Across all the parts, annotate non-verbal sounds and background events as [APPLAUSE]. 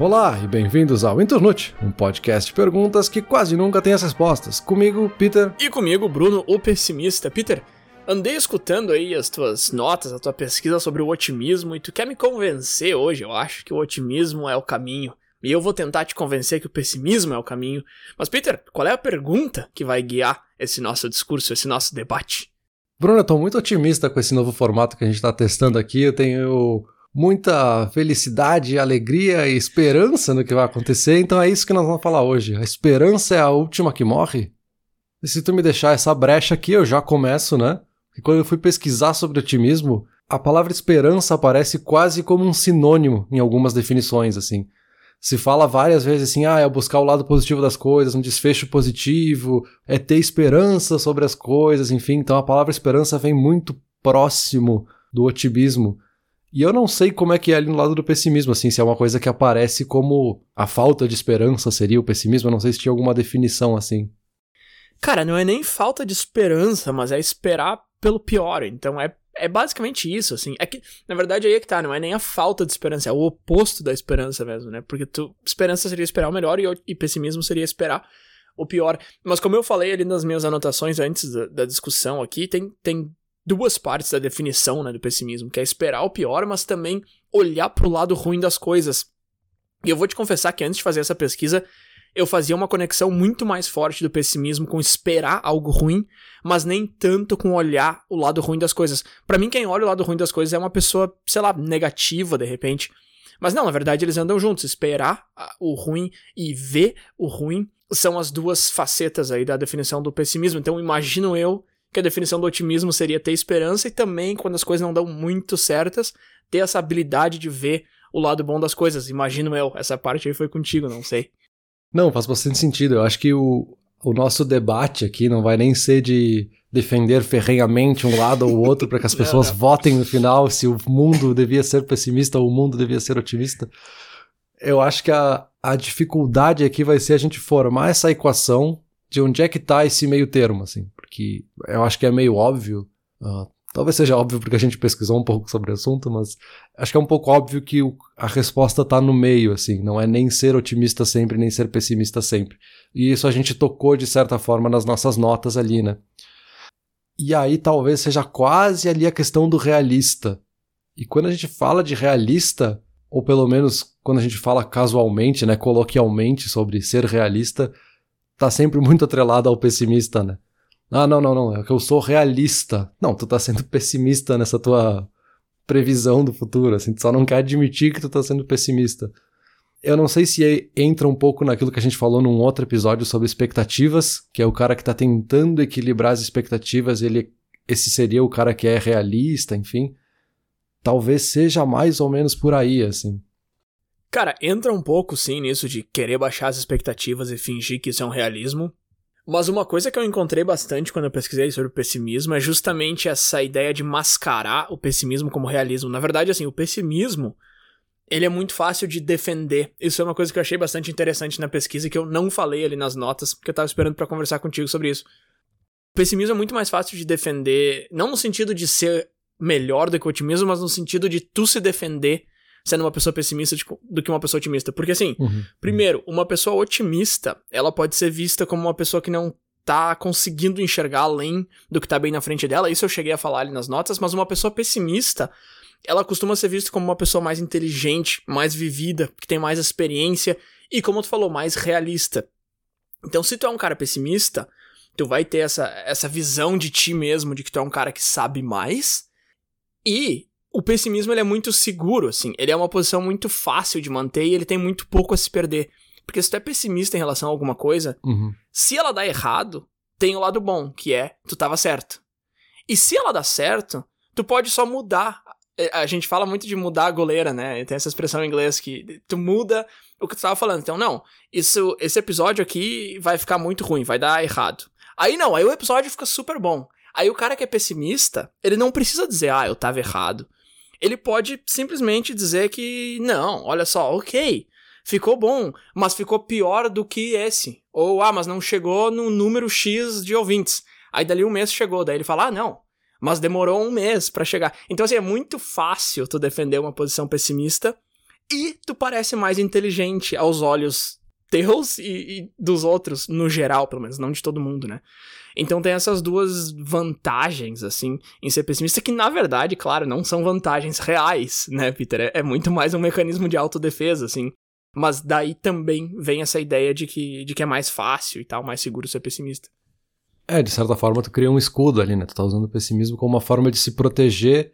Olá e bem-vindos ao Internute, um podcast de perguntas que quase nunca tem as respostas. Comigo, Peter. E comigo, Bruno, o pessimista. Peter, andei escutando aí as tuas notas, a tua pesquisa sobre o otimismo e tu quer me convencer hoje, eu acho que o otimismo é o caminho. E eu vou tentar te convencer que o pessimismo é o caminho. Mas, Peter, qual é a pergunta que vai guiar esse nosso discurso, esse nosso debate? Bruno, eu tô muito otimista com esse novo formato que a gente tá testando aqui. Eu tenho muita felicidade, alegria e esperança no que vai acontecer, então é isso que nós vamos falar hoje. A esperança é a última que morre? E se tu me deixar essa brecha aqui, eu já começo, né? Porque quando eu fui pesquisar sobre otimismo, a palavra esperança aparece quase como um sinônimo em algumas definições, assim. Se fala várias vezes assim, ah, é buscar o lado positivo das coisas, um desfecho positivo, é ter esperança sobre as coisas, enfim. Então a palavra esperança vem muito próximo do otimismo. E eu não sei como é que é ali no lado do pessimismo, assim, se é uma coisa que aparece como a falta de esperança seria o pessimismo, eu não sei se tinha alguma definição assim. Cara, não é nem falta de esperança, mas é esperar pelo pior. Então é, é basicamente isso, assim. É que, na verdade, aí é que tá, não é nem a falta de esperança, é o oposto da esperança mesmo, né? Porque tu, esperança seria esperar o melhor e, e pessimismo seria esperar o pior. Mas como eu falei ali nas minhas anotações antes da, da discussão aqui, tem, tem duas partes da definição né, do pessimismo, que é esperar o pior, mas também olhar para o lado ruim das coisas. E eu vou te confessar que antes de fazer essa pesquisa, eu fazia uma conexão muito mais forte do pessimismo com esperar algo ruim, mas nem tanto com olhar o lado ruim das coisas. Para mim, quem olha o lado ruim das coisas é uma pessoa, sei lá, negativa de repente. Mas não, na verdade eles andam juntos. Esperar o ruim e ver o ruim são as duas facetas aí da definição do pessimismo. Então imagino eu que a definição do otimismo seria ter esperança e também, quando as coisas não dão muito certas, ter essa habilidade de ver o lado bom das coisas. Imagino eu. Essa parte aí foi contigo, não sei. Não, faz bastante sentido. Eu acho que o, o nosso debate aqui não vai nem ser de defender ferrenhamente um lado ou outro para que as [LAUGHS] pessoas votem no final se o mundo devia ser pessimista ou o mundo devia ser otimista. Eu acho que a, a dificuldade aqui vai ser a gente formar essa equação de onde é que está esse meio termo, assim que eu acho que é meio óbvio. Uh, talvez seja óbvio porque a gente pesquisou um pouco sobre o assunto, mas acho que é um pouco óbvio que o, a resposta está no meio, assim. Não é nem ser otimista sempre, nem ser pessimista sempre. E isso a gente tocou de certa forma nas nossas notas ali, né? E aí talvez seja quase ali a questão do realista. E quando a gente fala de realista, ou pelo menos quando a gente fala casualmente, né, coloquialmente sobre ser realista, tá sempre muito atrelado ao pessimista, né? Ah, não, não, não, é que eu sou realista. Não, tu tá sendo pessimista nessa tua previsão do futuro, assim, tu só não quer admitir que tu tá sendo pessimista. Eu não sei se entra um pouco naquilo que a gente falou num outro episódio sobre expectativas, que é o cara que tá tentando equilibrar as expectativas, ele esse seria o cara que é realista, enfim. Talvez seja mais ou menos por aí, assim. Cara, entra um pouco sim nisso de querer baixar as expectativas e fingir que isso é um realismo, mas uma coisa que eu encontrei bastante quando eu pesquisei sobre o pessimismo é justamente essa ideia de mascarar o pessimismo como realismo. Na verdade, assim, o pessimismo, ele é muito fácil de defender. Isso é uma coisa que eu achei bastante interessante na pesquisa e que eu não falei ali nas notas, porque eu tava esperando para conversar contigo sobre isso. O pessimismo é muito mais fácil de defender, não no sentido de ser melhor do que o otimismo, mas no sentido de tu se defender sendo uma pessoa pessimista do que uma pessoa otimista. Porque, assim, uhum. primeiro, uma pessoa otimista, ela pode ser vista como uma pessoa que não tá conseguindo enxergar além do que tá bem na frente dela. Isso eu cheguei a falar ali nas notas, mas uma pessoa pessimista, ela costuma ser vista como uma pessoa mais inteligente, mais vivida, que tem mais experiência e, como tu falou, mais realista. Então, se tu é um cara pessimista, tu vai ter essa, essa visão de ti mesmo, de que tu é um cara que sabe mais, e o pessimismo ele é muito seguro, assim. Ele é uma posição muito fácil de manter e ele tem muito pouco a se perder. Porque se tu é pessimista em relação a alguma coisa, uhum. se ela dá errado, tem o lado bom, que é tu tava certo. E se ela dá certo, tu pode só mudar. É, a gente fala muito de mudar a goleira, né? Tem essa expressão em inglês que tu muda o que tu tava falando. Então, não, isso, esse episódio aqui vai ficar muito ruim, vai dar errado. Aí não, aí o episódio fica super bom. Aí o cara que é pessimista, ele não precisa dizer, ah, eu tava errado ele pode simplesmente dizer que não, olha só, ok, ficou bom, mas ficou pior do que esse. Ou, ah, mas não chegou no número X de ouvintes. Aí dali um mês chegou, daí ele fala, ah, não, mas demorou um mês para chegar. Então, assim, é muito fácil tu defender uma posição pessimista e tu parece mais inteligente aos olhos teus e, e, dos outros, no geral, pelo menos, não de todo mundo, né? Então tem essas duas vantagens, assim, em ser pessimista, que na verdade, claro, não são vantagens reais, né, Peter? É, é muito mais um mecanismo de autodefesa, assim. Mas daí também vem essa ideia de que, de que é mais fácil e tal, mais seguro ser pessimista. É, de certa forma tu cria um escudo ali, né? Tu tá usando o pessimismo como uma forma de se proteger,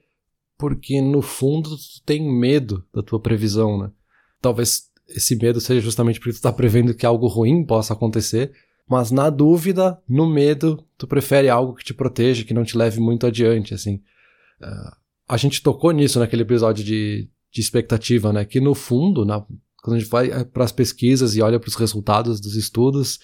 porque no fundo tu tem medo da tua previsão, né? Talvez esse medo seja justamente porque tu tá prevendo que algo ruim possa acontecer, mas na dúvida, no medo, tu prefere algo que te proteja, que não te leve muito adiante, assim. Uh, a gente tocou nisso naquele episódio de, de expectativa, né? Que no fundo, na, quando a gente vai eh, para as pesquisas e olha para os resultados dos estudos,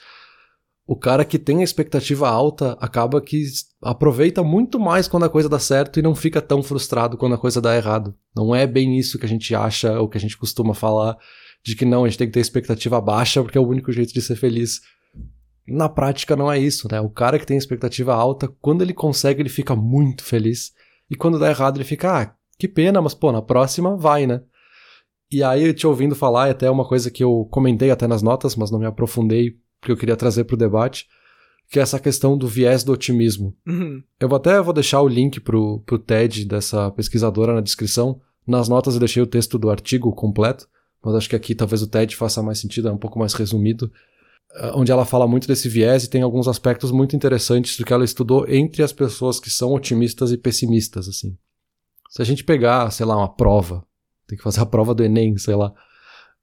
o cara que tem a expectativa alta acaba que aproveita muito mais quando a coisa dá certo e não fica tão frustrado quando a coisa dá errado. Não é bem isso que a gente acha ou que a gente costuma falar de que não, a gente tem que ter expectativa baixa porque é o único jeito de ser feliz. Na prática não é isso, né? O cara que tem expectativa alta, quando ele consegue, ele fica muito feliz. E quando dá errado, ele fica, ah, que pena, mas pô, na próxima vai, né? E aí, te ouvindo falar, e até uma coisa que eu comentei até nas notas, mas não me aprofundei, porque eu queria trazer pro debate, que é essa questão do viés do otimismo. Uhum. Eu até vou deixar o link pro, pro TED dessa pesquisadora na descrição. Nas notas eu deixei o texto do artigo completo, mas acho que aqui talvez o TED faça mais sentido, é um pouco mais resumido, eh, onde ela fala muito desse viés e tem alguns aspectos muito interessantes do que ela estudou entre as pessoas que são otimistas e pessimistas, assim. Se a gente pegar, sei lá, uma prova, tem que fazer a prova do Enem, sei lá.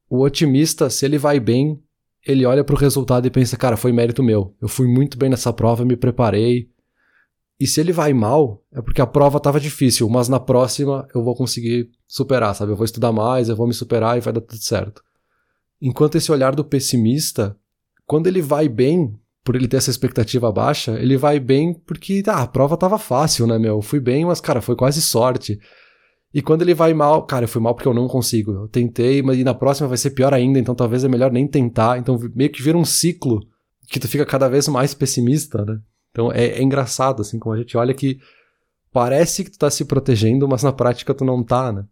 O otimista, se ele vai bem, ele olha para o resultado e pensa, cara, foi mérito meu. Eu fui muito bem nessa prova, me preparei. E se ele vai mal, é porque a prova estava difícil, mas na próxima eu vou conseguir superar, sabe? Eu vou estudar mais, eu vou me superar e vai dar tudo certo. Enquanto esse olhar do pessimista, quando ele vai bem, por ele ter essa expectativa baixa, ele vai bem porque, ah, a prova tava fácil, né, meu? Eu fui bem, mas, cara, foi quase sorte. E quando ele vai mal, cara, eu fui mal porque eu não consigo. Eu tentei, mas na próxima vai ser pior ainda, então talvez é melhor nem tentar. Então meio que vira um ciclo que tu fica cada vez mais pessimista, né? Então é, é engraçado, assim, como a gente olha que parece que tu tá se protegendo, mas na prática tu não tá, né?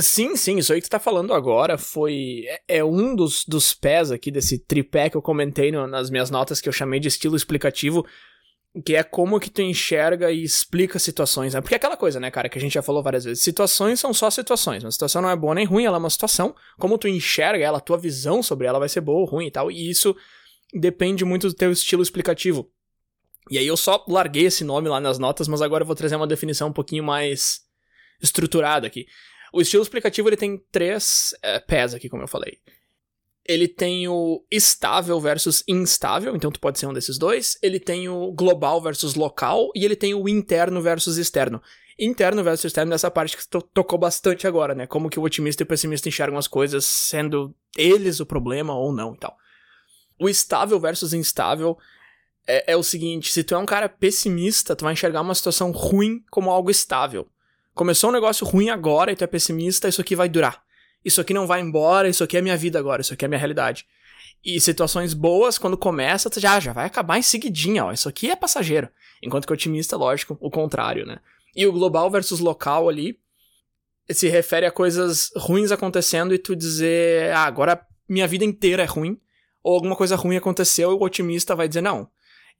Sim, sim, isso aí que tu tá falando agora foi. É, é um dos, dos pés aqui desse tripé que eu comentei no, nas minhas notas que eu chamei de estilo explicativo, que é como que tu enxerga e explica situações, né? Porque é aquela coisa, né, cara, que a gente já falou várias vezes. Situações são só situações. Uma situação não é boa nem ruim, ela é uma situação. Como tu enxerga ela, tua visão sobre ela vai ser boa ou ruim e tal. E isso depende muito do teu estilo explicativo. E aí eu só larguei esse nome lá nas notas, mas agora eu vou trazer uma definição um pouquinho mais estruturada aqui. O estilo explicativo ele tem três é, pés aqui, como eu falei. Ele tem o estável versus instável, então tu pode ser um desses dois. Ele tem o global versus local e ele tem o interno versus externo. Interno versus externo nessa parte que tu tocou bastante agora, né? Como que o otimista e o pessimista enxergam as coisas, sendo eles o problema ou não e tal. O estável versus instável é, é o seguinte: se tu é um cara pessimista, tu vai enxergar uma situação ruim como algo estável. Começou um negócio ruim agora e tu é pessimista, isso aqui vai durar. Isso aqui não vai embora, isso aqui é minha vida agora, isso aqui é minha realidade. E situações boas, quando começa, tu já, já vai acabar em seguidinha, ó. Isso aqui é passageiro. Enquanto que otimista, lógico, o contrário, né? E o global versus local ali se refere a coisas ruins acontecendo e tu dizer, ah, agora minha vida inteira é ruim. Ou alguma coisa ruim aconteceu e o otimista vai dizer, não,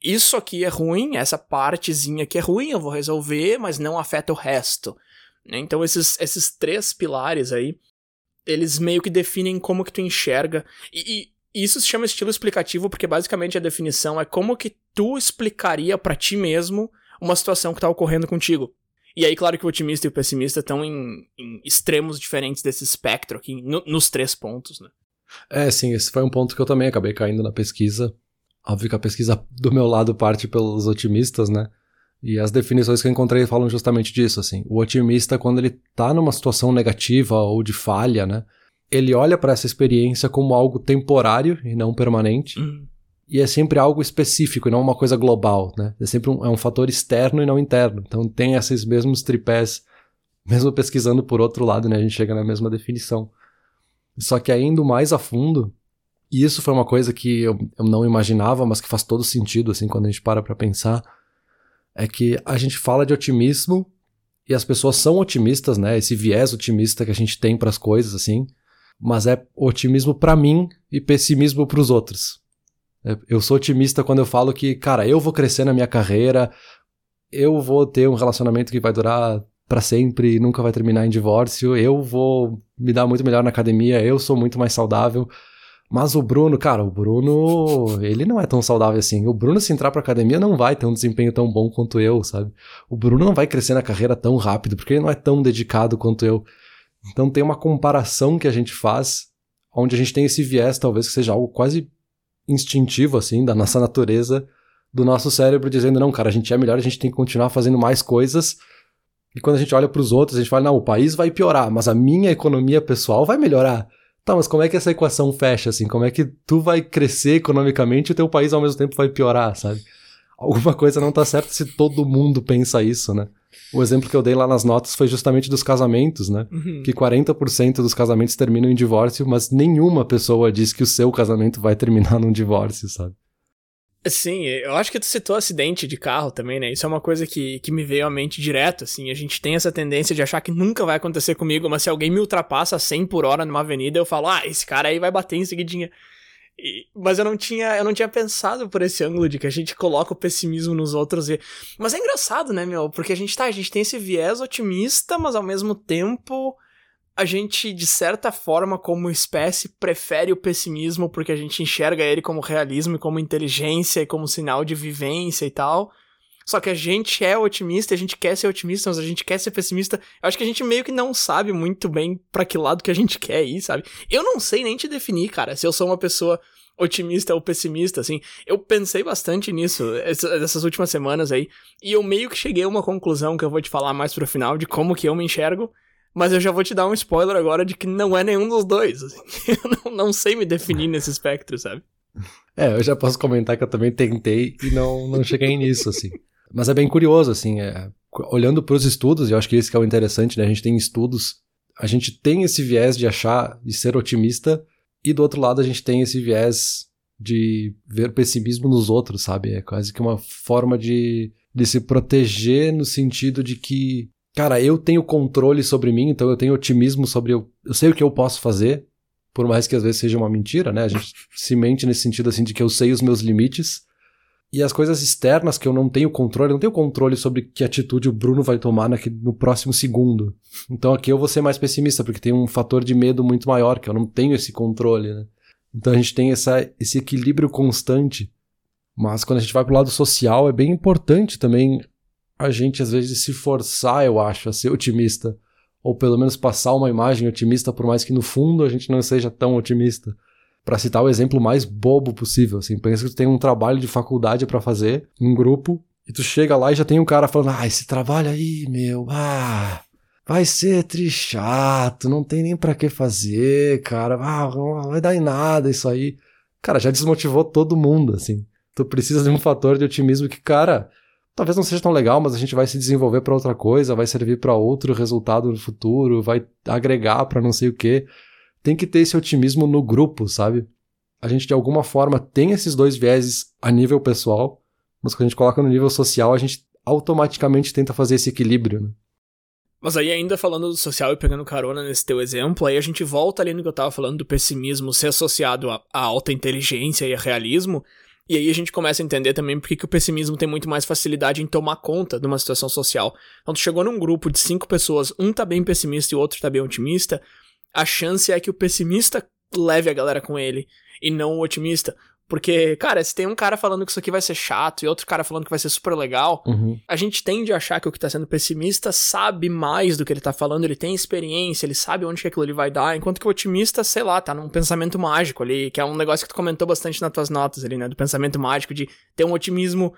isso aqui é ruim, essa partezinha aqui é ruim, eu vou resolver, mas não afeta o resto. Né? Então esses, esses três pilares aí, eles meio que definem como que tu enxerga. E, e isso se chama estilo explicativo porque basicamente a definição é como que tu explicaria para ti mesmo uma situação que tá ocorrendo contigo. E aí, claro que o otimista e o pessimista estão em, em extremos diferentes desse espectro aqui, no, nos três pontos, né? É, sim, esse foi um ponto que eu também acabei caindo na pesquisa. Óbvio que a pesquisa [LAUGHS] do meu lado parte pelos otimistas, né? E as definições que eu encontrei falam justamente disso, assim. O otimista, quando ele tá numa situação negativa ou de falha, né? Ele olha para essa experiência como algo temporário e não permanente. Uhum. E é sempre algo específico e não uma coisa global, né? É sempre um, é um fator externo e não interno. Então tem esses mesmos tripés, mesmo pesquisando por outro lado, né? A gente chega na mesma definição. Só que indo mais a fundo, e isso foi uma coisa que eu, eu não imaginava, mas que faz todo sentido, assim, quando a gente para pra pensar. É que a gente fala de otimismo e as pessoas são otimistas, né? Esse viés otimista que a gente tem para as coisas, assim. mas é otimismo para mim e pessimismo para os outros. É, eu sou otimista quando eu falo que, cara, eu vou crescer na minha carreira, eu vou ter um relacionamento que vai durar para sempre e nunca vai terminar em divórcio, eu vou me dar muito melhor na academia, eu sou muito mais saudável. Mas o Bruno, cara, o Bruno, ele não é tão saudável assim. O Bruno, se entrar pra academia, não vai ter um desempenho tão bom quanto eu, sabe? O Bruno não vai crescer na carreira tão rápido, porque ele não é tão dedicado quanto eu. Então tem uma comparação que a gente faz, onde a gente tem esse viés, talvez que seja algo quase instintivo, assim, da nossa natureza, do nosso cérebro, dizendo: não, cara, a gente é melhor, a gente tem que continuar fazendo mais coisas. E quando a gente olha para os outros, a gente fala: não, o país vai piorar, mas a minha economia pessoal vai melhorar. Tá, mas como é que essa equação fecha, assim? Como é que tu vai crescer economicamente e o teu país ao mesmo tempo vai piorar, sabe? Alguma coisa não tá certa se todo mundo pensa isso, né? O exemplo que eu dei lá nas notas foi justamente dos casamentos, né? Uhum. Que 40% dos casamentos terminam em divórcio, mas nenhuma pessoa diz que o seu casamento vai terminar num divórcio, sabe? Sim, eu acho que tu citou acidente de carro também, né? Isso é uma coisa que, que me veio à mente direto, assim. A gente tem essa tendência de achar que nunca vai acontecer comigo, mas se alguém me ultrapassa 100 por hora numa avenida, eu falo, ah, esse cara aí vai bater em seguidinha. E, mas eu não tinha eu não tinha pensado por esse ângulo de que a gente coloca o pessimismo nos outros e mas é engraçado né meu porque a gente tá a gente tem esse viés otimista mas ao mesmo tempo a gente, de certa forma, como espécie, prefere o pessimismo porque a gente enxerga ele como realismo e como inteligência e como sinal de vivência e tal. Só que a gente é otimista, a gente quer ser otimista, mas a gente quer ser pessimista. Eu acho que a gente meio que não sabe muito bem para que lado que a gente [LAUGHS] quer ir, sabe? Eu não sei nem te definir, cara, se eu sou uma pessoa otimista ou pessimista, assim. Eu pensei bastante nisso essas últimas semanas aí, e eu meio que cheguei a uma conclusão que eu vou te falar mais pro final de como que eu me enxergo. Mas eu já vou te dar um spoiler agora de que não é nenhum dos dois. Assim. [LAUGHS] Eu não, sei me definir nesse espectro, sabe? [LAUGHS] É, eu já posso comentar que eu também tentei e não, não cheguei nisso, assim. Mas é bem curioso, assim, é, olhando para os estudos, eu acho que isso que é o interessante, né? A gente tem estudos, a gente tem esse viés de achar, de ser otimista, e do outro lado a gente tem esse viés de ver pessimismo nos outros, sabe? É quase que uma forma de, de se proteger no sentido de que cara, eu tenho controle sobre mim, então eu tenho otimismo sobre eu, eu sei o que eu posso fazer, por mais que às vezes seja uma mentira, né? A gente se mente nesse sentido assim de que eu sei os meus limites. E as coisas externas que eu não tenho controle, eu não tenho controle sobre que atitude o Bruno vai tomar no próximo segundo. Então aqui eu vou ser mais pessimista, porque tem um fator de medo muito maior, que eu não tenho esse controle, né? Então a gente tem essa, esse equilíbrio constante. Mas quando a gente vai pro lado social, é bem importante também a gente às vezes se forçar, eu acho, a ser otimista. Ou pelo menos passar uma imagem otimista, por mais que no fundo a gente não seja tão otimista. Para citar o exemplo mais bobo possível, assim, pensa que tu tem um trabalho de faculdade para fazer, em grupo, e tu chega lá e já tem um cara falando: "Ah, esse trabalho aí, meu, ah, vai ser trichato, não tem nem para que fazer, cara. Ah, não vai dar em nada isso aí". Cara, já desmotivou todo mundo, assim. Tu precisa de um fator de otimismo que, cara, talvez não seja tão legal, mas a gente vai se desenvolver para outra coisa, vai servir para outro resultado no futuro, vai agregar para não sei o quê. Tem que ter esse otimismo no grupo, sabe? A gente de alguma forma tem esses dois vieses a nível pessoal, mas quando a gente coloca no nível social, a gente automaticamente tenta fazer esse equilíbrio, né? Mas aí, ainda falando do social e pegando carona nesse teu exemplo, aí a gente volta ali no que eu tava falando do pessimismo ser associado à alta inteligência e a realismo, e aí a gente começa a entender também porque que o pessimismo tem muito mais facilidade em tomar conta de uma situação social. Então, tu chegou num grupo de cinco pessoas, um tá bem pessimista e o outro tá bem otimista, a chance é que o pessimista leve a galera com ele e não o otimista. Porque, cara, se tem um cara falando que isso aqui vai ser chato e outro cara falando que vai ser super legal, uhum. a gente tende a achar que o que tá sendo pessimista sabe mais do que ele tá falando, ele tem experiência, ele sabe onde que aquilo ele vai dar, enquanto que o otimista, sei lá, tá num pensamento mágico ali, que é um negócio que tu comentou bastante nas tuas notas ali, né? Do pensamento mágico, de ter um otimismo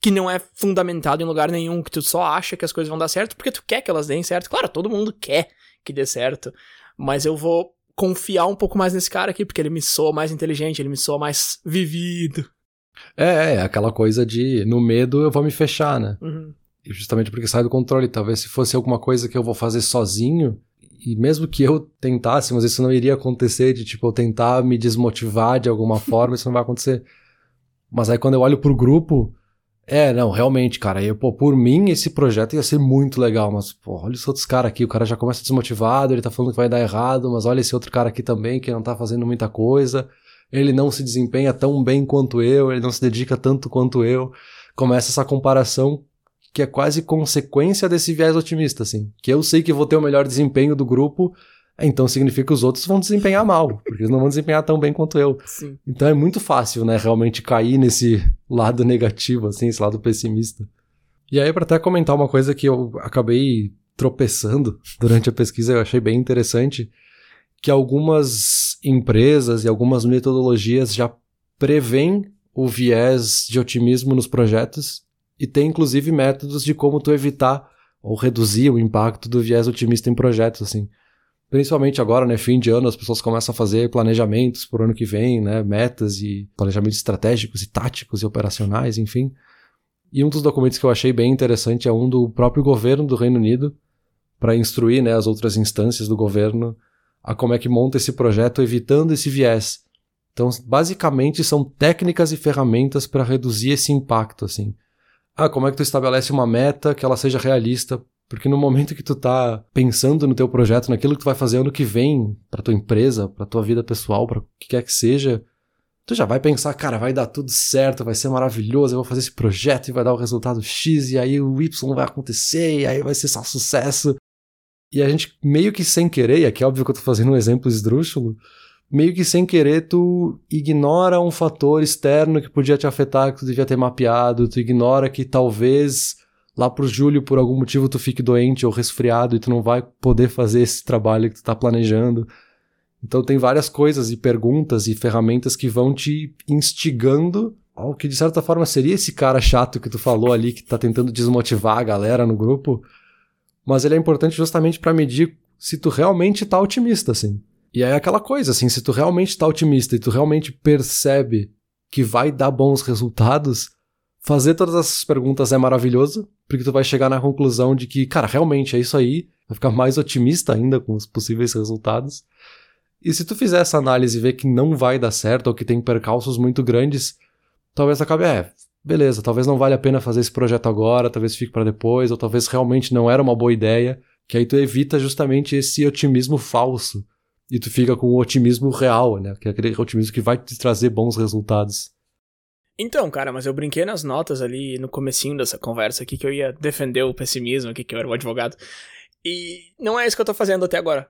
que não é fundamentado em lugar nenhum, que tu só acha que as coisas vão dar certo porque tu quer que elas deem certo. Claro, todo mundo quer que dê certo, mas eu vou confiar um pouco mais nesse cara aqui, porque ele me soa mais inteligente, ele me soa mais vivido. É, é aquela coisa de no medo eu vou me fechar, né? Uhum. Justamente porque sai do controle. Talvez se fosse alguma coisa que eu vou fazer sozinho, e mesmo que eu tentasse, mas isso não iria acontecer, de tipo, eu tentar me desmotivar de alguma [LAUGHS] forma, isso não vai acontecer. Mas aí quando eu olho pro grupo, É, não, realmente, cara. Eu, pô, por mim, esse projeto ia ser muito legal, mas, pô, olha os outros caras aqui. O cara já começa desmotivado, ele tá falando que vai dar errado, mas olha esse outro cara aqui também que não tá fazendo muita coisa. Ele não se desempenha tão bem quanto eu, ele não se dedica tanto quanto eu. Começa essa comparação que é quase consequência desse viés otimista, assim. Que eu sei que vou ter o melhor desempenho do grupo, então significa que os outros vão desempenhar mal, porque eles não vão desempenhar tão bem quanto eu. Sim. Então é muito fácil, né, realmente cair nesse lado negativo, assim, esse lado pessimista. E aí, para até comentar uma coisa que eu acabei tropeçando durante a pesquisa, eu achei bem interessante, que algumas empresas e algumas metodologias já prevêem o viés de otimismo nos projetos e tem inclusive métodos de como tu evitar ou reduzir o impacto do viés otimista em projetos, assim. Principalmente agora, né, fim de ano, as pessoas começam a fazer planejamentos por ano que vem, né, metas e planejamentos estratégicos e táticos e operacionais, enfim. E um dos documentos que eu achei bem interessante é um do próprio governo do Reino Unido, para instruir né, as outras instâncias do governo a como é que monta esse projeto evitando esse viés. Então, basicamente, são técnicas e ferramentas para reduzir esse impacto, assim. Ah, como é que tu estabelece uma meta que ela seja realista porque no momento que tu tá pensando no teu projeto, naquilo que tu vai fazer ano que vem para tua empresa, para tua vida pessoal, para o que quer que seja, tu já vai pensar, cara, vai dar tudo certo, vai ser maravilhoso, eu vou fazer esse projeto e vai dar o resultado X e aí o Y vai acontecer e aí vai ser só sucesso. E a gente meio que sem querer, e aqui é óbvio que eu tô fazendo um exemplo esdrúxulo, meio que sem querer tu ignora um fator externo que podia te afetar, que tu devia ter mapeado, tu ignora que talvez lá pro julho, por algum motivo, tu fique doente ou resfriado e tu não vai poder fazer esse trabalho que tu tá planejando. Então tem várias coisas e perguntas e ferramentas que vão te instigando ao que de certa forma seria esse cara chato que tu falou ali que tá tentando desmotivar a galera no grupo, mas ele é importante justamente para medir se tu realmente tá otimista assim. E aí é aquela coisa assim, se tu realmente tá otimista e tu realmente percebe que vai dar bons resultados, fazer todas essas perguntas é maravilhoso, porque tu vai chegar na conclusão de que, cara, realmente é isso aí, vai ficar mais otimista ainda com os possíveis resultados. E se tu fizer essa análise e ver que não vai dar certo ou que tem percalços muito grandes, talvez acabe, é, beleza, talvez não vale a pena fazer esse projeto agora, talvez fique para depois, ou talvez realmente não era uma boa ideia, que aí tu evita justamente esse otimismo falso e tu fica com o otimismo real, né? Que é aquele otimismo que vai te trazer bons resultados. Então, cara, mas eu brinquei nas notas ali no comecinho dessa conversa aqui que eu ia defender o pessimismo aqui, que eu era o advogado. E não é isso que eu tô fazendo até agora.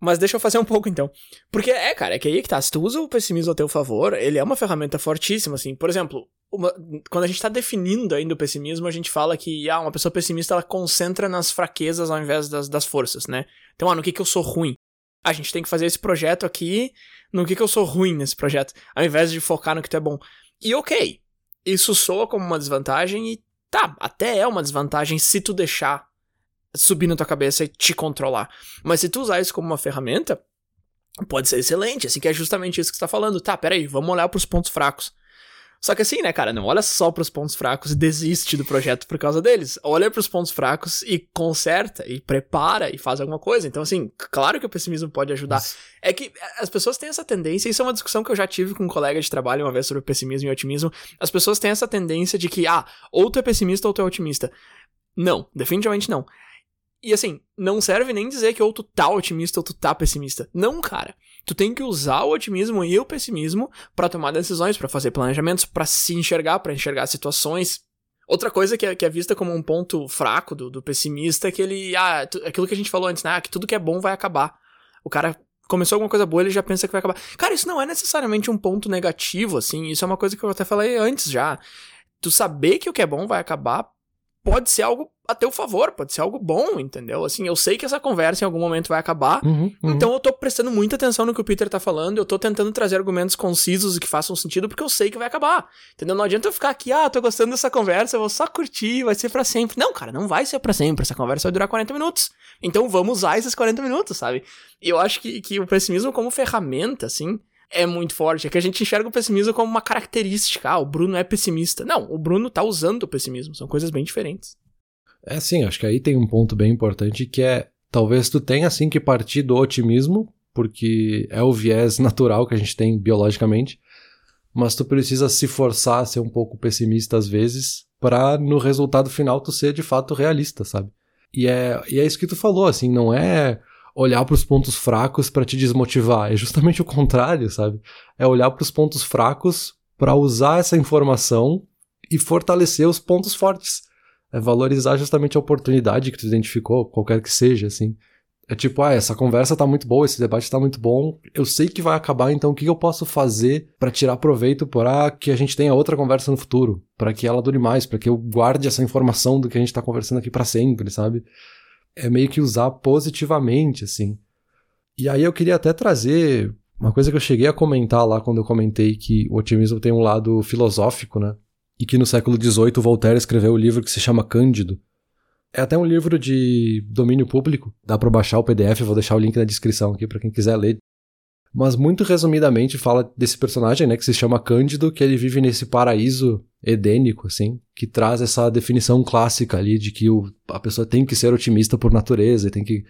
Mas deixa eu fazer um pouco então. Porque é, cara, é que aí que tá. Se tu usa o pessimismo a teu favor, ele é uma ferramenta fortíssima, assim. Por exemplo, uma, quando a gente tá definindo ainda o pessimismo, a gente fala que ah, uma pessoa pessimista ela concentra nas fraquezas ao invés das, das forças, né? Então, ah, no que que eu sou ruim? A gente tem que fazer esse projeto aqui no que que eu sou ruim nesse projeto, ao invés de focar no que tu é bom. E ok, isso soa como uma desvantagem e tá, até é uma desvantagem se tu deixar subir na tua cabeça e te controlar. Mas se tu usar isso como uma ferramenta, pode ser excelente, assim que é justamente isso que você tá falando. Tá, peraí, vamos olhar pros pontos fracos. Só que assim, né, cara, não olha só pros pontos fracos e desiste do projeto por causa deles. Olha pros pontos fracos e conserta, e prepara, e faz alguma coisa. Então, assim, claro que o pessimismo pode ajudar. Isso. É que as pessoas têm essa tendência, isso é uma discussão que eu já tive com um colega de trabalho uma vez sobre pessimismo e otimismo. As pessoas têm essa tendência de que, ah, ou tu é pessimista ou tu é otimista. Não, definitivamente não. E assim, não serve nem dizer que ou tu tá otimista ou tu tá pessimista. Não, cara. Tu tem que usar o otimismo e o pessimismo para tomar decisões, para fazer planejamentos, para se enxergar, para enxergar situações. Outra coisa que é, que é vista como um ponto fraco do, do pessimista é que ele. Ah, aquilo que a gente falou antes, né? Ah, que tudo que é bom vai acabar. O cara começou alguma coisa boa, ele já pensa que vai acabar. Cara, isso não é necessariamente um ponto negativo, assim. Isso é uma coisa que eu até falei antes já. Tu saber que o que é bom vai acabar pode ser algo a teu favor, pode ser algo bom, entendeu? Assim, eu sei que essa conversa em algum momento vai acabar, uhum, uhum. então eu tô prestando muita atenção no que o Peter tá falando, eu tô tentando trazer argumentos concisos e que façam sentido, porque eu sei que vai acabar, entendeu? Não adianta eu ficar aqui, ah, tô gostando dessa conversa, eu vou só curtir, vai ser para sempre. Não, cara, não vai ser para sempre, essa conversa vai durar 40 minutos. Então vamos usar esses 40 minutos, sabe? E eu acho que, que o pessimismo como ferramenta, assim, é muito forte. É que a gente enxerga o pessimismo como uma característica. Ah, o Bruno é pessimista. Não, o Bruno tá usando o pessimismo. São coisas bem diferentes. É sim, acho que aí tem um ponto bem importante que é talvez tu tenha assim que partir do otimismo, porque é o viés [LAUGHS] natural que a gente tem biologicamente. mas tu precisa se forçar a ser um pouco pessimista às vezes para no resultado final tu ser de fato realista, sabe? E é, e é isso que tu falou, assim, não é olhar para os pontos fracos para te desmotivar, é justamente o contrário, sabe? É olhar para os pontos fracos para usar essa informação e fortalecer os pontos fortes. É valorizar justamente a oportunidade que tu identificou, qualquer que seja, assim. É tipo, ah, essa conversa tá muito boa, esse debate tá muito bom, eu sei que vai acabar, então o que eu posso fazer para tirar proveito para que a gente tenha outra conversa no futuro, para que ela dure mais, para que eu guarde essa informação do que a gente tá conversando aqui para sempre, sabe? É meio que usar positivamente, assim. E aí eu queria até trazer uma coisa que eu cheguei a comentar lá quando eu comentei que o otimismo tem um lado filosófico, né? E que no século XVIII Voltaire escreveu o um livro que se chama Cândido, é até um livro de domínio público, dá para baixar o PDF, vou deixar o link na descrição aqui para quem quiser ler. Mas muito resumidamente fala desse personagem, né, que se chama Cândido, que ele vive nesse paraíso edênico, assim, que traz essa definição clássica ali de que o, a pessoa tem que ser otimista por natureza, tem que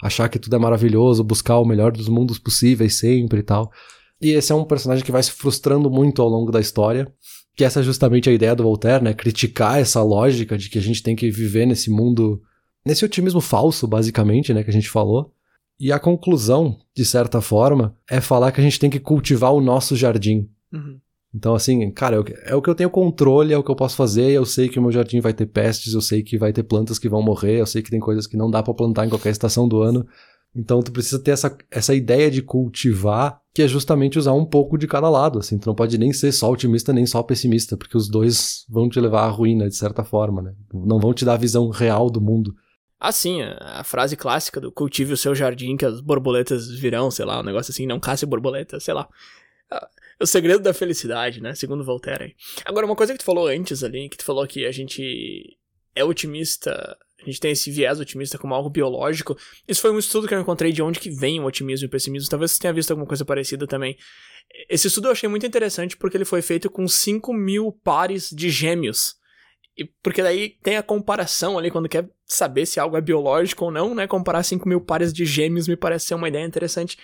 achar que tudo é maravilhoso, buscar o melhor dos mundos possíveis sempre e tal. E esse é um personagem que vai se frustrando muito ao longo da história, que essa é justamente a ideia do Voltaire, né? Criticar essa lógica de que a gente tem que viver nesse mundo, nesse otimismo falso, basicamente, né? Que a gente falou. E a conclusão, de certa forma, é falar que a gente tem que cultivar o nosso jardim. Uhum. Então, assim, cara, é o que eu tenho controle, é o que eu posso fazer. Eu sei que o meu jardim vai ter pestes, eu sei que vai ter plantas que vão morrer, eu sei que tem coisas que não dá para plantar em qualquer estação do ano. Então tu precisa ter essa, essa ideia de cultivar, que é justamente usar um pouco de cada lado, assim. Tu não pode nem ser só otimista nem só pessimista, porque os dois vão te levar à ruína, de certa forma, né? Não vão te dar a visão real do mundo. Ah, sim, a frase clássica do cultive o seu jardim que as borboletas virão, sei lá, um negócio assim, não casse borboleta, sei lá. Ah, o segredo da felicidade, né? Segundo Voltaire. Agora, uma coisa que tu falou antes ali, que tu falou que a gente é otimista a gente tem esse viés otimista como algo biológico. Isso foi um estudo que eu encontrei de onde que vem o otimismo e o pessimismo. Talvez você tenha visto alguma coisa parecida também. Esse estudo eu achei muito interessante porque ele foi feito com 5 mil pares de gêmeos. E porque daí tem a comparação ali, quando quer saber se algo é biológico ou não, né? Comparar 5 mil pares de gêmeos me parece ser uma ideia interessante.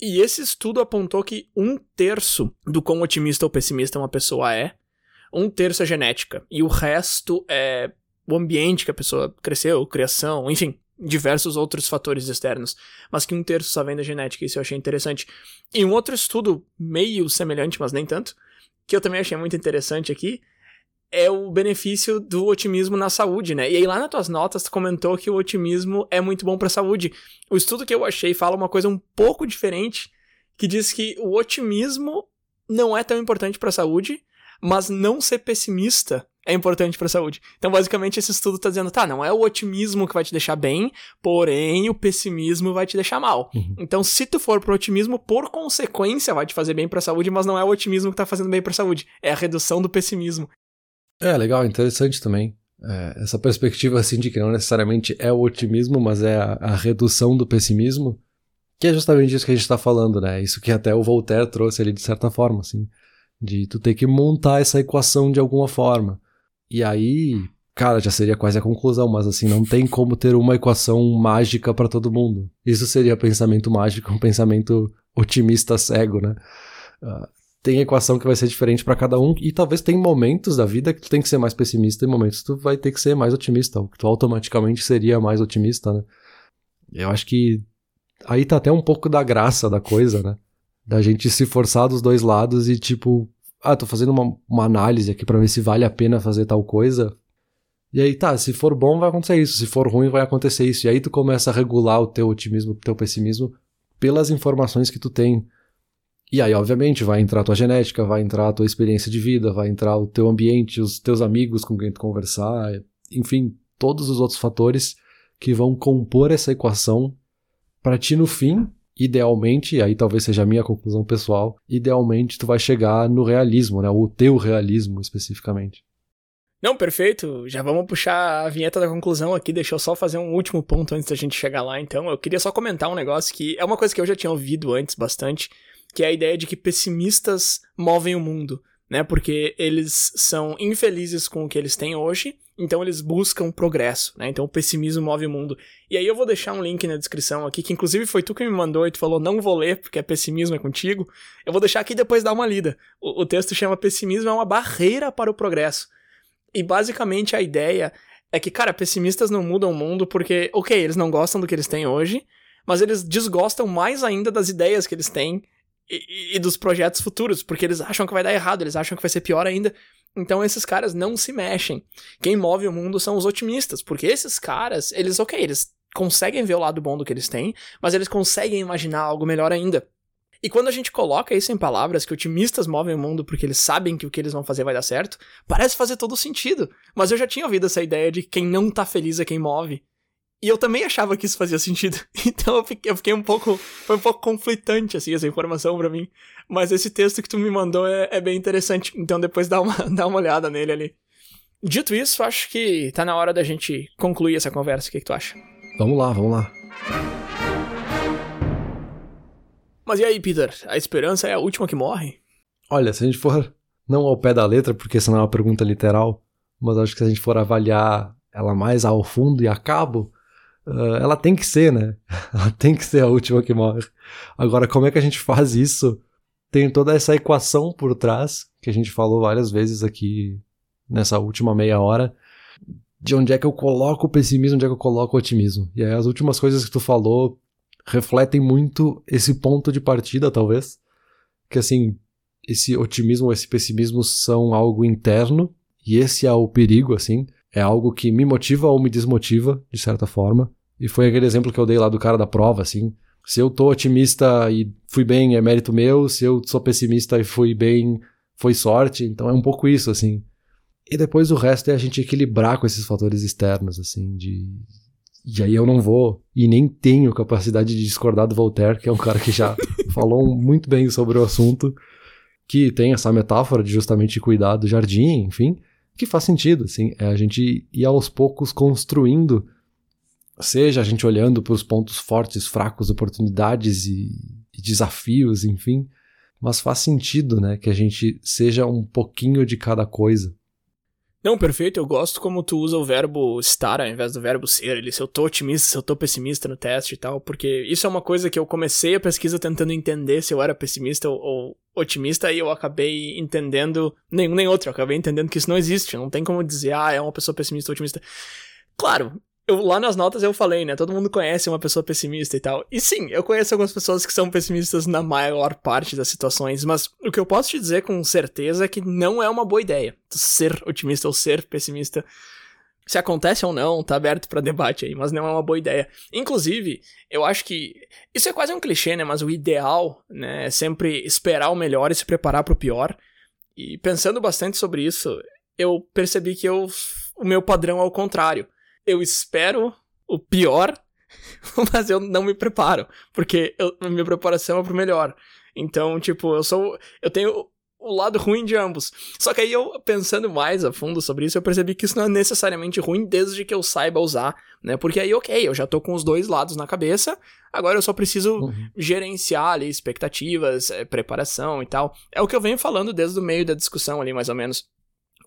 E esse estudo apontou que um terço do quão otimista ou pessimista uma pessoa é, um terço é genética, e o resto é o ambiente que a pessoa cresceu, criação, enfim, diversos outros fatores externos, mas que um terço só vem da genética, isso eu achei interessante. E um outro estudo meio semelhante, mas nem tanto, que eu também achei muito interessante aqui, é o benefício do otimismo na saúde, né? E aí lá nas tuas notas tu comentou que o otimismo é muito bom para a saúde. O estudo que eu achei fala uma coisa um pouco diferente, que diz que o otimismo não é tão importante para a saúde, mas não ser pessimista é importante para a saúde. Então, basicamente, esse estudo está dizendo, tá, não é o otimismo que vai te deixar bem, porém o pessimismo vai te deixar mal. Uhum. Então, se tu for pro otimismo, por consequência vai te fazer bem para a saúde, mas não é o otimismo que tá fazendo bem para a saúde, é a redução do pessimismo. É, legal, interessante também. É, essa perspectiva, assim, de que não necessariamente é o otimismo, mas é a, a redução do pessimismo, que é justamente isso que a gente está falando, né? Isso que até o Voltaire trouxe ali, de certa forma, assim, de tu ter que montar essa equação de alguma forma. E aí, cara, já seria quase a conclusão, mas assim, não tem como ter uma equação mágica para todo mundo. Isso seria pensamento mágico, um pensamento otimista cego, né? Uh, tem equação que vai ser diferente para cada um e talvez tem momentos da vida que tu tem que ser mais pessimista e momentos que tu vai ter que ser mais otimista, ou que tu automaticamente seria mais otimista, né? Eu acho que aí tá até um pouco da graça da coisa, né? Da gente se forçar dos dois lados e tipo ah, tô fazendo uma, uma análise aqui para ver se vale a pena fazer tal coisa. E aí, tá, se for bom vai acontecer isso, se for ruim vai acontecer isso. E aí tu começa a regular o teu otimismo, o teu pessimismo pelas informações que tu tem. E aí, obviamente, vai entrar a tua genética, vai entrar a tua experiência de vida, vai entrar o teu ambiente, os teus amigos com quem tu conversar, enfim, todos os outros fatores que vão compor essa equação para ti no fim idealmente, aí talvez seja a minha conclusão pessoal, idealmente tu vai chegar no realismo, né? O teu realismo especificamente. Não, perfeito. Já vamos puxar a vinheta da conclusão aqui. Deixa eu só fazer um último ponto antes da gente chegar lá, então. Eu queria só comentar um negócio que é uma coisa que eu já tinha ouvido antes bastante, que é a ideia de que pessimistas movem o mundo, né? Porque eles são infelizes com o que eles têm hoje Então eles buscam progresso, né? Então o pessimismo move o mundo. E aí eu vou deixar um link na descrição aqui, que inclusive foi tu que me mandou e tu falou não vou ler porque é pessimismo é contigo. Eu vou deixar aqui depois dar uma lida. O, o texto chama Pessimismo é uma barreira para o progresso. E basicamente a ideia é que, cara, pessimistas não mudam o mundo porque, ok, eles não gostam do que eles têm hoje, mas eles desgostam mais ainda das ideias que eles têm e, e, dos projetos futuros, porque eles acham que vai dar errado, eles acham que vai ser pior ainda. Então esses caras não se mexem. Quem move o mundo são os otimistas, porque esses caras, eles, ok, eles conseguem ver o lado bom do que eles têm, mas eles conseguem imaginar algo melhor ainda. E quando a gente coloca isso em palavras, que otimistas movem o mundo porque eles sabem que o que eles vão fazer vai dar certo, parece fazer todo sentido. Mas eu já tinha ouvido essa ideia de quem não tá feliz é quem move. E eu também achava que isso fazia sentido. [LAUGHS] Então eu fiquei, eu fiquei um pouco. Foi um pouco conflitante, assim, essa informação para mim. Mas esse texto que tu me mandou é, é, bem interessante. Então depois dá uma, [LAUGHS] dá uma olhada nele ali. Dito isso, acho que tá na hora da gente concluir essa conversa. O que, que tu acha? Vamos lá, vamos lá. Mas e aí, Peter? A esperança é a última que morre? Olha, se a gente for não ao pé da letra, porque senão é uma pergunta literal, mas acho que se a gente for avaliar ela mais ao fundo e a cabo, uh, ela tem que ser, né? [LAUGHS] Ela tem que ser a última que morre. Agora, como é que a gente faz isso? Tem toda essa equação por trás, que a gente falou várias vezes aqui nessa última meia hora, de onde é que eu coloco o pessimismo, onde é que eu coloco o otimismo. E aí as últimas coisas que tu falou refletem muito esse ponto de partida, talvez. Que assim, esse otimismo esse pessimismo são algo interno, e esse é o perigo, assim. É algo que me motiva ou me desmotiva, de certa forma. E foi aquele exemplo que eu dei lá do cara da prova, assim. Se eu tô otimista e fui bem, é mérito meu. Se eu sou pessimista e fui bem, foi sorte. Então é um pouco isso, assim. E depois o resto é a gente equilibrar com esses fatores externos, assim, de. E aí eu não vou e nem tenho capacidade de discordar do Voltaire, que é um cara que já [LAUGHS] falou muito bem sobre o assunto, que tem essa metáfora de justamente cuidar do jardim, enfim que faz sentido, assim, é a gente ir aos poucos construindo, seja a gente olhando para os pontos fortes, fracos, oportunidades e, e, desafios, enfim, mas faz sentido, né, que a gente seja um pouquinho de cada coisa. Não, perfeito, eu gosto como tu usa o verbo estar ao invés do verbo ser, ele, se eu tô otimista, se eu tô pessimista no teste e tal, porque isso é uma coisa que eu comecei a pesquisa tentando entender se eu era pessimista ou, ou otimista e eu acabei entendendo nenhum nem outro, eu acabei entendendo que isso não existe, não tem como dizer, ah, é uma pessoa pessimista ou otimista. Claro, eu, lá nas notas eu falei, né? Todo mundo conhece uma pessoa pessimista e tal. E sim, eu conheço algumas pessoas que são pessimistas na maior parte das situações, mas o que eu posso te dizer com certeza é que não é uma boa ideia ser otimista ou ser pessimista. Se acontece ou não, tá aberto para debate aí, mas não é uma boa ideia. Inclusive, eu acho que isso é quase um clichê, né? Mas o ideal, né, é sempre esperar o melhor e se preparar para o pior. E pensando bastante sobre isso, eu percebi que eu, o meu padrão é o contrário eu espero o pior, [LAUGHS] mas eu não me preparo, porque eu, a minha preparação é pro melhor. Então, tipo, eu sou. Eu tenho o lado ruim de ambos. Só que aí eu, pensando mais a fundo sobre isso, eu percebi que isso não é necessariamente ruim desde que eu saiba usar, né? Porque aí, ok, eu já tô com os dois lados na cabeça, agora eu só preciso uhum. gerenciar ali expectativas, é, preparação e tal. É o que eu venho falando desde o meio da discussão ali, mais ou menos.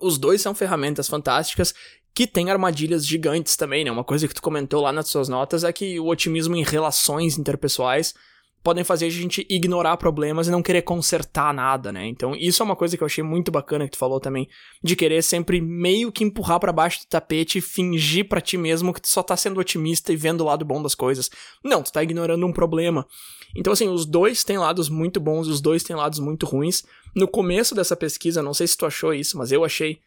Os dois são ferramentas fantásticas que tem armadilhas gigantes também, né? Uma coisa que tu comentou lá nas suas notas é que o otimismo em relações interpessoais podem fazer a gente ignorar problemas e não querer consertar nada, né? Então, isso é uma coisa que eu achei muito bacana que tu falou também, de querer sempre meio que empurrar para baixo do tapete e fingir para ti mesmo que tu só tá sendo otimista e vendo o lado bom das coisas. Não, tu tá ignorando um problema. Então, assim, os dois têm lados muito bons, os dois têm lados muito ruins. No começo dessa pesquisa, não sei se tu achou isso, mas eu achei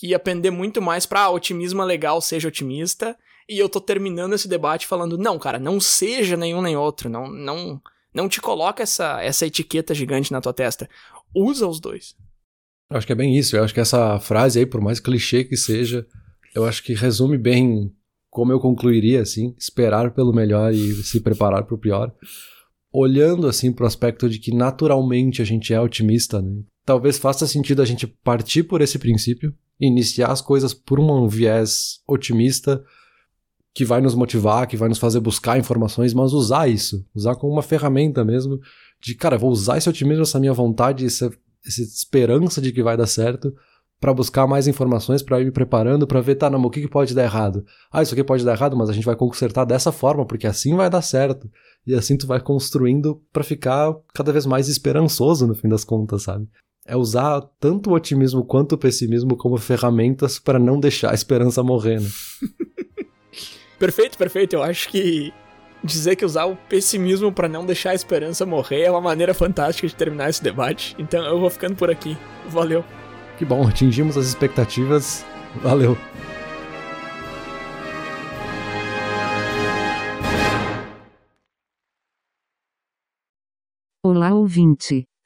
que ia pender muito mais pra ah, otimismo é legal, seja otimista. E eu tô terminando esse debate falando, não, cara, não seja nenhum nem outro, não não não te coloca essa, essa etiqueta gigante na tua testa. Usa os dois. Eu acho que é bem isso. Eu acho que essa frase aí, por mais clichê que seja, eu acho que resume bem como eu concluiria, assim, esperar pelo melhor e se preparar para o pior. Olhando, assim, pro aspecto de que naturalmente a gente é otimista, né? Talvez faça sentido a gente partir por esse princípio, iniciar as coisas por um viés otimista que vai nos motivar, que vai nos fazer buscar informações, mas usar isso, usar como uma ferramenta mesmo de, cara, vou usar esse otimismo, essa minha vontade, essa, essa esperança de que vai dar certo para buscar mais informações, para ir me preparando, para ver, tá, não, o que, que pode dar errado? Ah, isso aqui pode dar errado, mas a gente vai consertar dessa forma, porque assim vai dar certo. E assim tu vai construindo para ficar cada vez mais esperançoso no fim das contas, sabe? É usar tanto o otimismo quanto o pessimismo como ferramentas para não deixar a esperança morrer, né? [LAUGHS] perfeito, perfeito. Eu acho que dizer que usar o pessimismo para não deixar a esperança morrer é uma maneira fantástica de terminar esse debate. Então eu vou ficando por aqui. Valeu. Que bom, atingimos as expectativas. Valeu. Olá, ouvinte.